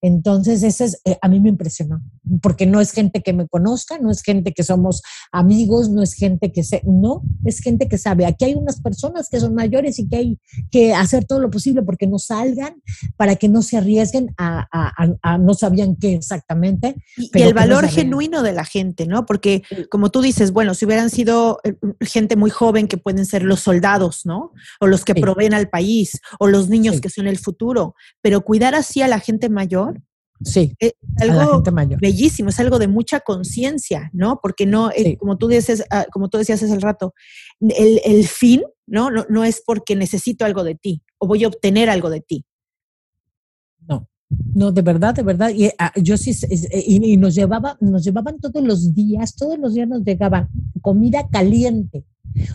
Entonces, ese es, eh, a mí me impresionó, porque no es gente que me conozca, no es gente que somos amigos, no es gente que se, no, es gente que sabe. Aquí hay unas personas que son mayores y que hay que hacer todo lo posible porque no salgan, para que no se arriesguen a, no sabían qué exactamente. Y, el valor genuino de la gente, ¿no? Porque como tú dices, bueno, si hubieran sido eh, gente muy joven que pueden ser los soldados, ¿no? O los que proveen al país, o los niños que son el futuro, pero cuidar así a la gente mayor mayor. Sí, es algo bellísimo, es algo de mucha conciencia, ¿no? Porque no, eh, como, tú dices, ah, como tú decías hace el rato, el, el fin ¿no? ¿no? No es porque necesito algo de ti o voy a obtener algo de ti. No, no, de verdad, de verdad. Y ah, yo sí, y, y, nos, llevaba, nos llevaban todos los días, todos los días nos llegaban comida caliente.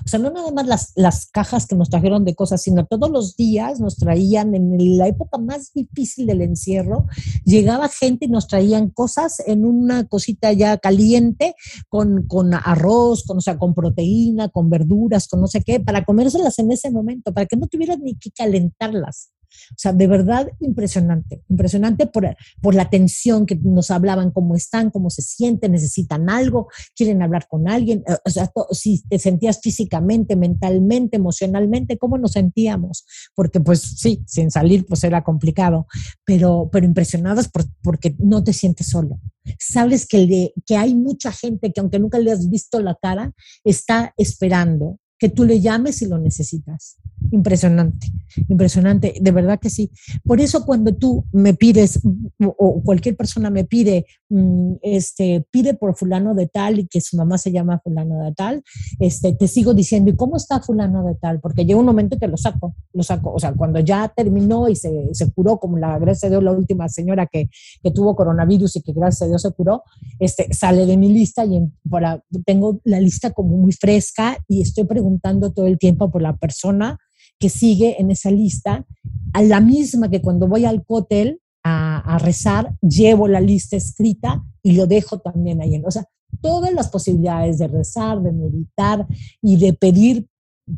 O sea, no nada más las, las cajas que nos trajeron de cosas, sino todos los días nos traían, en la época más difícil del encierro, llegaba gente y nos traían cosas en una cosita ya caliente, con, con arroz, con, o sea, con proteína, con verduras, con no sé qué, para comérselas en ese momento, para que no tuvieran ni que calentarlas. O sea, de verdad impresionante, impresionante por, por la atención que nos hablaban, cómo están, cómo se sienten, necesitan algo, quieren hablar con alguien, eh, o sea, si te sentías físicamente, mentalmente, emocionalmente, cómo nos sentíamos, porque pues sí, sin salir pues era complicado, pero, pero impresionadas porque no te sientes solo. Sabes que, que hay mucha gente que aunque nunca le has visto la cara, está esperando que tú le llames si lo necesitas. Impresionante, impresionante, de verdad que sí. Por eso cuando tú me pides o cualquier persona me pide, mm, este, pide por fulano de tal y que su mamá se llama fulano de tal, este, te sigo diciendo, ¿y cómo está fulano de tal? Porque llega un momento que lo saco, lo saco, o sea, cuando ya terminó y se, se curó, como la, gracias a Dios, la última señora que, que, tuvo coronavirus y que gracias a Dios se curó, este, sale de mi lista y para, tengo la lista como muy fresca y estoy preguntando todo el tiempo por la persona que sigue en esa lista, a la misma que cuando voy al hotel a, rezar, llevo la lista escrita y lo dejo también ahí. O sea, todas las posibilidades de rezar, de meditar y de pedir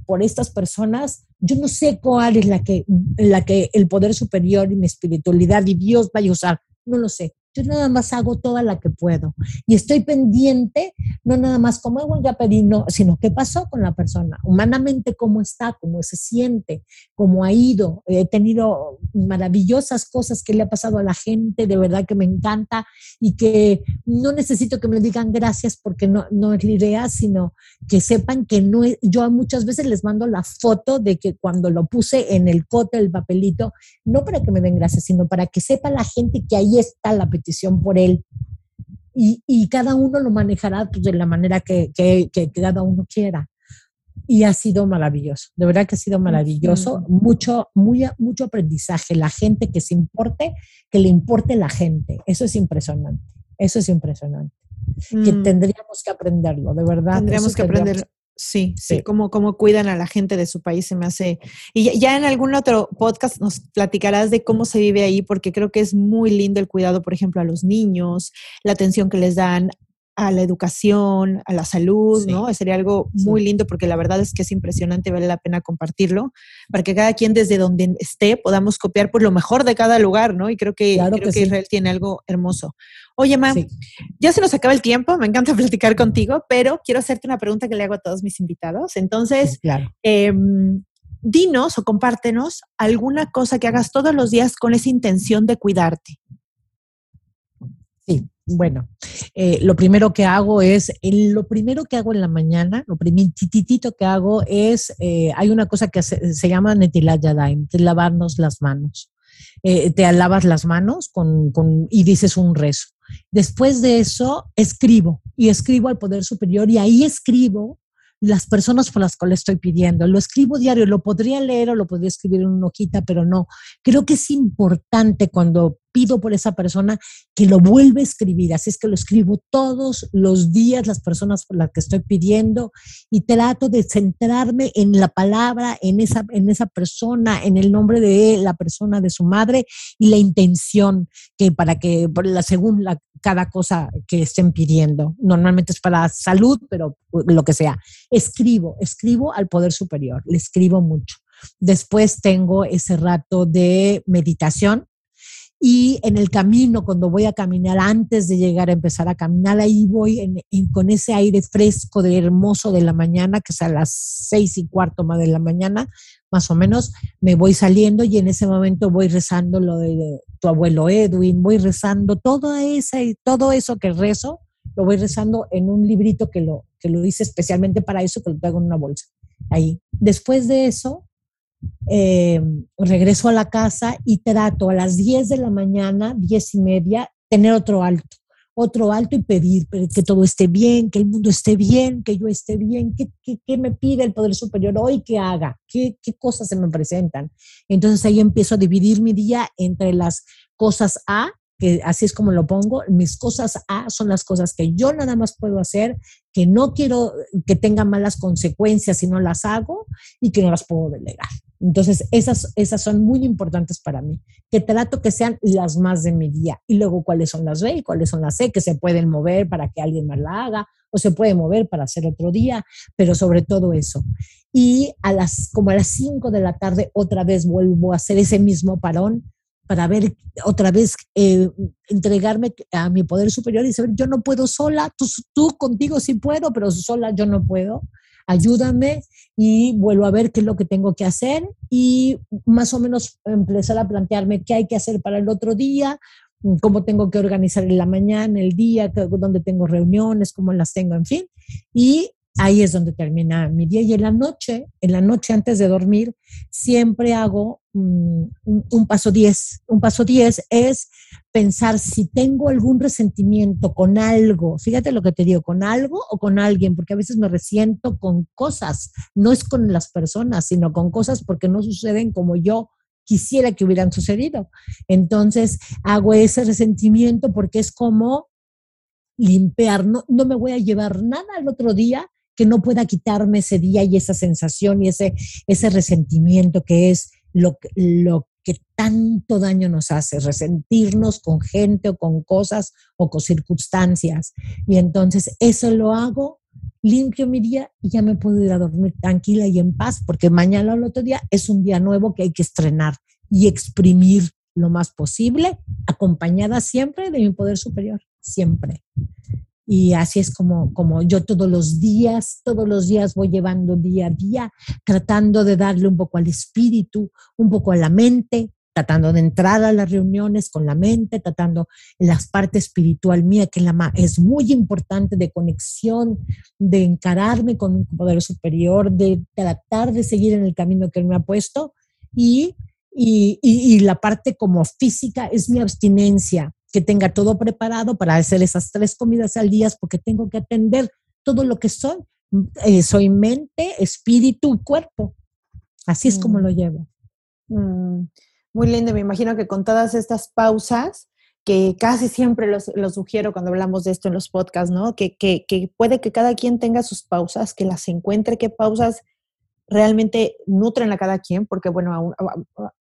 por estas personas, yo no sé cuál es la que, la que el poder superior y mi espiritualidad y Dios vaya a usar, no lo sé. Yo nada más hago toda la que puedo. Y estoy pendiente, no nada más como ya pedí, no, sino qué pasó con la persona, humanamente cómo está, cómo se siente, cómo ha ido. He tenido maravillosas cosas que le ha pasado a la gente, de verdad que me encanta y que no necesito que me digan gracias porque no, no es la idea, sino que sepan que no yo muchas veces les mando la foto de que cuando lo puse en el cote, el papelito, no para que me den gracias, sino para que sepa la gente que ahí está la petición por él. Y, y cada uno lo manejará pues, de la manera que, que, que, cada uno quiera. Y ha sido maravilloso, de verdad que ha sido maravilloso, mucho, muy, mucho aprendizaje, la gente que se importe, que le importe la gente, eso es impresionante, eso es impresionante, que mm. tendríamos que aprenderlo, de verdad. Tendríamos que aprender Sí, sí, Como, como cuidan a la gente de su país se me hace. Y ya, en algún otro podcast nos platicarás de cómo se vive ahí, porque creo que es muy lindo el cuidado, por ejemplo, a los niños, la atención que les dan a la educación, a la salud, ¿no? Sería algo muy lindo porque la verdad es que es impresionante, vale la pena compartirlo, para que cada quien desde donde esté podamos copiar por lo mejor de cada lugar, ¿no? Y creo que, creo que, Israel tiene algo hermoso. Oye, Ma, ya se nos acaba el tiempo, me encanta platicar contigo, pero quiero hacerte una pregunta que le hago a todos mis invitados. Entonces, em, dinos o compártenos alguna cosa que hagas todos los días con esa intención de cuidarte. Sí, bueno, eh, lo primero que hago es, lo primero que hago en la mañana, lo primititito que hago es, eh, hay una cosa que se, se llama netilayadaim, que lavarnos las manos. Eh, te lavas las manos con, con, y dices un rezo. Después de eso, escribo y escribo al Poder Superior y ahí escribo las personas por las cuales estoy pidiendo. Lo escribo diario, lo podría leer o lo podría escribir en una hojita, pero no. Creo que es importante cuando pido por esa persona que lo vuelva a escribir. Así es que lo escribo todos los días, las personas por las que estoy pidiendo, y trato de centrarme en la palabra, en esa, en esa persona, en el nombre de la persona, de su madre, y la intención que para que, la, según la, cada cosa que estén pidiendo. Normalmente es para salud, pero lo que sea. Escribo, escribo al poder superior, le escribo mucho. Después tengo ese rato de meditación, y en el camino, cuando voy a caminar, antes de llegar a empezar a caminar, ahí voy con ese aire fresco, de hermoso de la mañana, que es a las seis y cuarto más de la mañana, más o menos, me voy saliendo y en ese momento voy rezando lo de tu abuelo Edwin, voy rezando todo, ese, todo eso que rezo, lo voy rezando en un librito que lo, que lo hice especialmente para eso, que lo traigo en una bolsa. Ahí. Después de eso, eh, regreso a la casa y trato a las 10 de la mañana, 10 y media, tener otro alto, otro alto y pedir que todo esté bien, que el mundo esté bien, que yo esté bien, que, me pide el Poder Superior hoy que haga, qué, qué cosas se me presentan. Entonces ahí empiezo a dividir mi día entre las cosas A que así es como lo pongo, mis cosas A son las cosas que yo nada más puedo hacer, que no quiero que tengan malas consecuencias si no las hago y que no las puedo delegar. Entonces, esas, esas son muy importantes para mí, que trato que sean las más de mi día. Y luego, cuáles son las B y cuáles son las C, que se pueden mover para que alguien más la haga o se puede mover para hacer otro día, pero sobre todo eso. Y a las, como a las 5 de la tarde, otra vez vuelvo a hacer ese mismo parón para ver otra vez, eh, entregarme a mi poder superior y saber, yo no puedo sola, tú, tú contigo sí puedo, pero sola yo no puedo ayúdame y vuelvo a ver qué es lo que tengo que hacer y más o menos empezar a plantearme qué hay que hacer para el otro día, cómo tengo que organizar en la mañana, el día, dónde tengo reuniones, cómo las tengo, en fin. Y ahí es donde termina mi día. Y en la noche, en la noche antes de dormir, siempre hago mm, un, paso 10. Un paso 10 es pensar si tengo algún resentimiento con algo, fíjate lo que te digo, con algo o con alguien, porque a veces me resiento con cosas, no es con las personas, sino con cosas porque no suceden como yo quisiera que hubieran sucedido. Entonces hago ese resentimiento porque es como limpiar, no, no me voy a llevar nada al otro día que no pueda quitarme ese día y esa sensación y ese, ese resentimiento que es lo, lo que tanto daño nos hace, resentirnos con gente o con cosas o con circunstancias. Y entonces eso lo hago, limpio mi día y ya me puedo ir a dormir tranquila y en paz, porque mañana o el otro día es un día nuevo que hay que estrenar y exprimir lo más posible, acompañada siempre de mi poder superior, siempre. Y así es como, como yo todos los días, todos los días voy llevando día a día, tratando de darle un poco al espíritu, un poco a la mente, tratando de entrar a las reuniones con la mente, tratando la parte espiritual mía, que es muy importante de conexión, de encararme con un poder superior, de tratar de seguir en el camino que me ha puesto. Y, y, y la parte como física es mi abstinencia, que tenga todo preparado para hacer esas tres comidas al día, porque tengo que atender todo lo que soy. Eh, soy mente, espíritu y cuerpo. Así es como mm. lo llevo. Mm. Muy lindo, me imagino que con todas estas pausas, que casi siempre los, sugiero cuando hablamos de esto en los podcasts, ¿no? Que, que, que, puede que cada quien tenga sus pausas, que las encuentre, qué pausas realmente nutren a cada quien, porque bueno,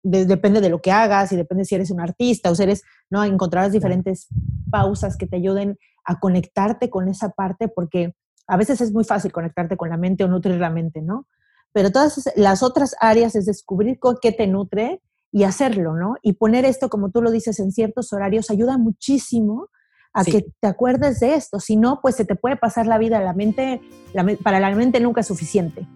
depende de lo que hagas y depende si eres un artista o si eres, ¿no? Encontrarás diferentes pausas que te ayuden a conectarte con esa parte porque a veces es muy fácil conectarte con la mente o nutrir la mente, ¿no? Pero todas las otras áreas es descubrir con qué te nutre y hacerlo, ¿no? Y poner esto, como tú lo dices, en ciertos horarios ayuda muchísimo a que te acuerdes de esto. Si no, pues se te puede pasar la vida. La mente, para la mente nunca es suficiente.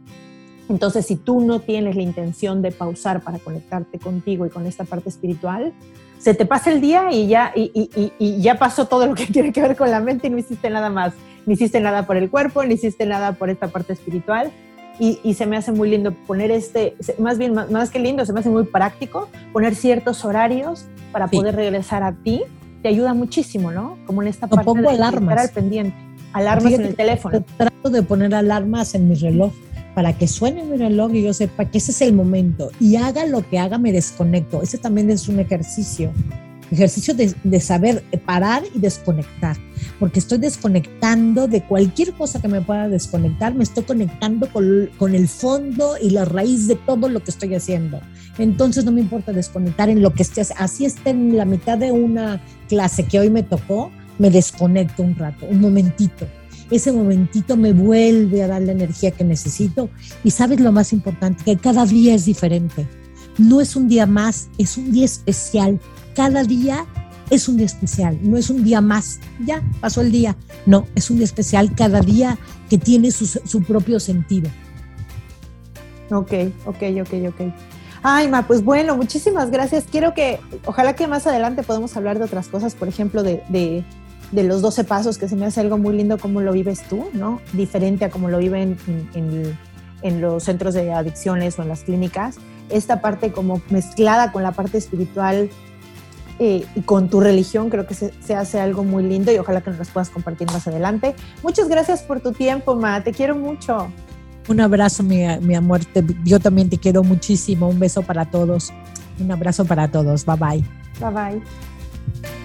Entonces, si tú no tienes la intención de pausar para conectarte contigo y con esta parte espiritual, se te pasa el día y ya, y, ya pasó todo lo que tiene que ver con la mente y no hiciste nada más. Ni hiciste nada por el cuerpo, ni hiciste nada por esta parte espiritual. Y, se me hace muy lindo poner este, más bien, más, que lindo, se me hace muy práctico poner ciertos horarios para poder regresar a ti. Te ayuda muchísimo, ¿no? Como en esta parte de alarmas. estar al pendiente. Alarmas en el teléfono. Trato de poner alarmas en mi reloj para que suene mi reloj y yo sepa que ese es el momento y haga lo que haga, me desconecto. Ese también es un ejercicio, ejercicio de, saber parar y desconectar, porque estoy desconectando de cualquier cosa que me pueda desconectar, me estoy conectando con, con el fondo y la raíz de todo lo que estoy haciendo. Entonces no me importa desconectar en lo que esté, así esté en la mitad de una clase que hoy me tocó, me desconecto un rato, un momentito ese momentito me vuelve a dar la energía que necesito. Y sabes lo más importante, que cada día es diferente. No es un día más, es un día especial. Cada día es un día especial, no es un día más, ya pasó el día. No, es un día especial cada día que tiene su, su propio sentido. Ok, ok, ok, ok. Ay, Ma, pues bueno, muchísimas gracias. Quiero que, ojalá que más adelante podamos hablar de otras cosas, por ejemplo, de, de de los 12 pasos, que se me hace algo muy lindo cómo lo vives tú, ¿no? Diferente a cómo lo viven en, en, los centros de adicciones o en las clínicas. Esta parte como mezclada con la parte espiritual eh, y con tu religión, creo que se, se, hace algo muy lindo y ojalá que nos las puedas compartir más adelante. Muchas gracias por tu tiempo, Ma, te quiero mucho. Un abrazo, mi, mi amor, yo también te quiero muchísimo. Un beso para todos. Un abrazo para todos. Bye bye. Bye bye.